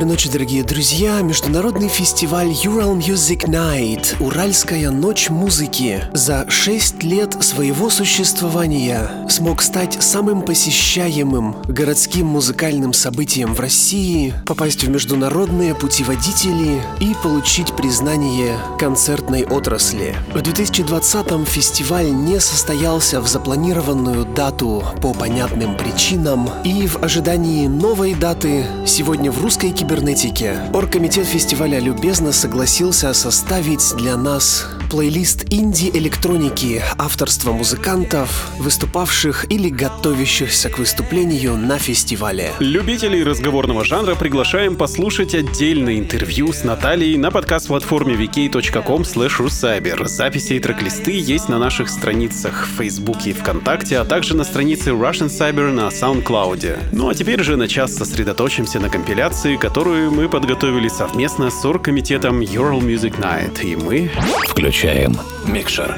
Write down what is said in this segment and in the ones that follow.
Доброй ночи, дорогие друзья! Международный фестиваль Ural Music Night – Уральская ночь музыки за шесть лет своего существования смог стать самым посещаемым городским музыкальным событием в России, попасть в международные путеводители и получить признание концертной отрасли. В 2020-м фестиваль не состоялся в запланированную дату по понятным причинам, и в ожидании новой даты сегодня в русской кибернетике кибернетике. Оргкомитет фестиваля любезно согласился составить для нас плейлист инди-электроники авторства музыкантов, выступавших или готовящихся к выступлению на фестивале. Любителей разговорного жанра приглашаем послушать отдельное интервью с Натальей на подкаст-платформе vk.com russcyber. Записи и трек-листы есть на наших страницах в Фейсбуке и ВКонтакте, а также на странице Russian Cyber на SoundCloud. Ну а теперь же на час сосредоточимся на компиляции, которую мы подготовили совместно с оргкомитетом Ural Music Night. И мы включаем Включаем микшер.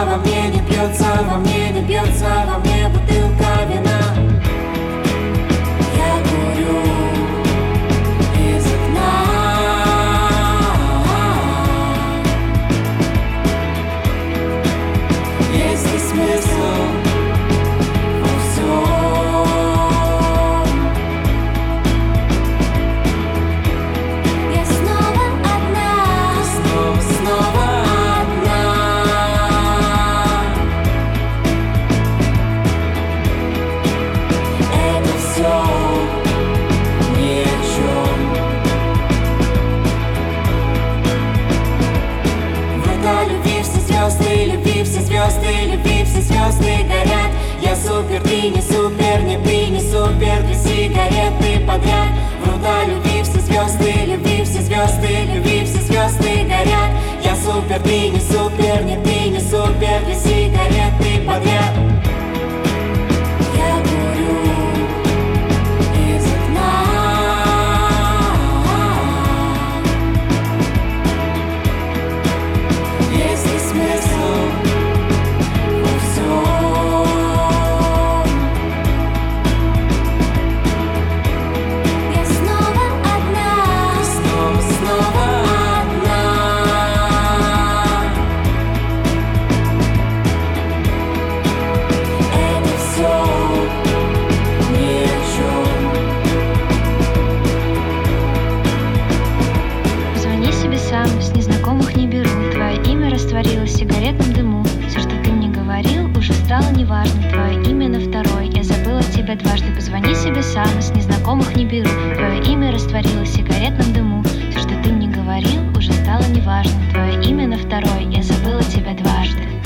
Звука во мне не бьется, во мне за нос, незнакомых не беру. Твое имя растворилось в сигаретном дыму. Все, что ты мне говорил, уже стало неважным. Твое имя на второй, я забыла тебя дважды.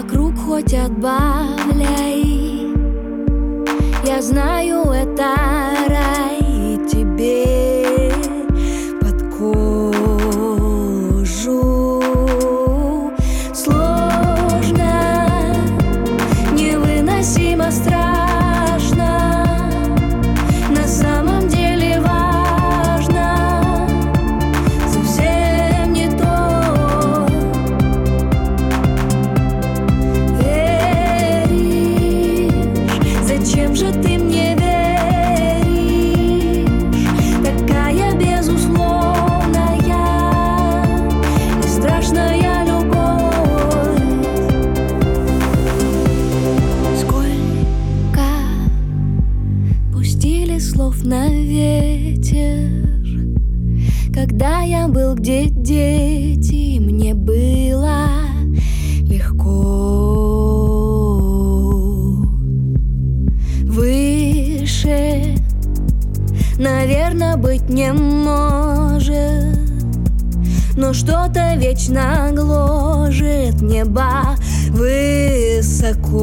вокруг хоть отбавляй. Я знаю это. Что-то вечно гложет небо высоко.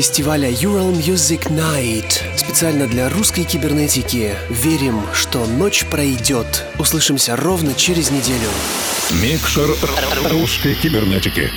Фестиваля Ural Music Night. Специально для русской кибернетики. Верим, что ночь пройдет. Услышимся ровно через неделю. Микшер русской кибернетики.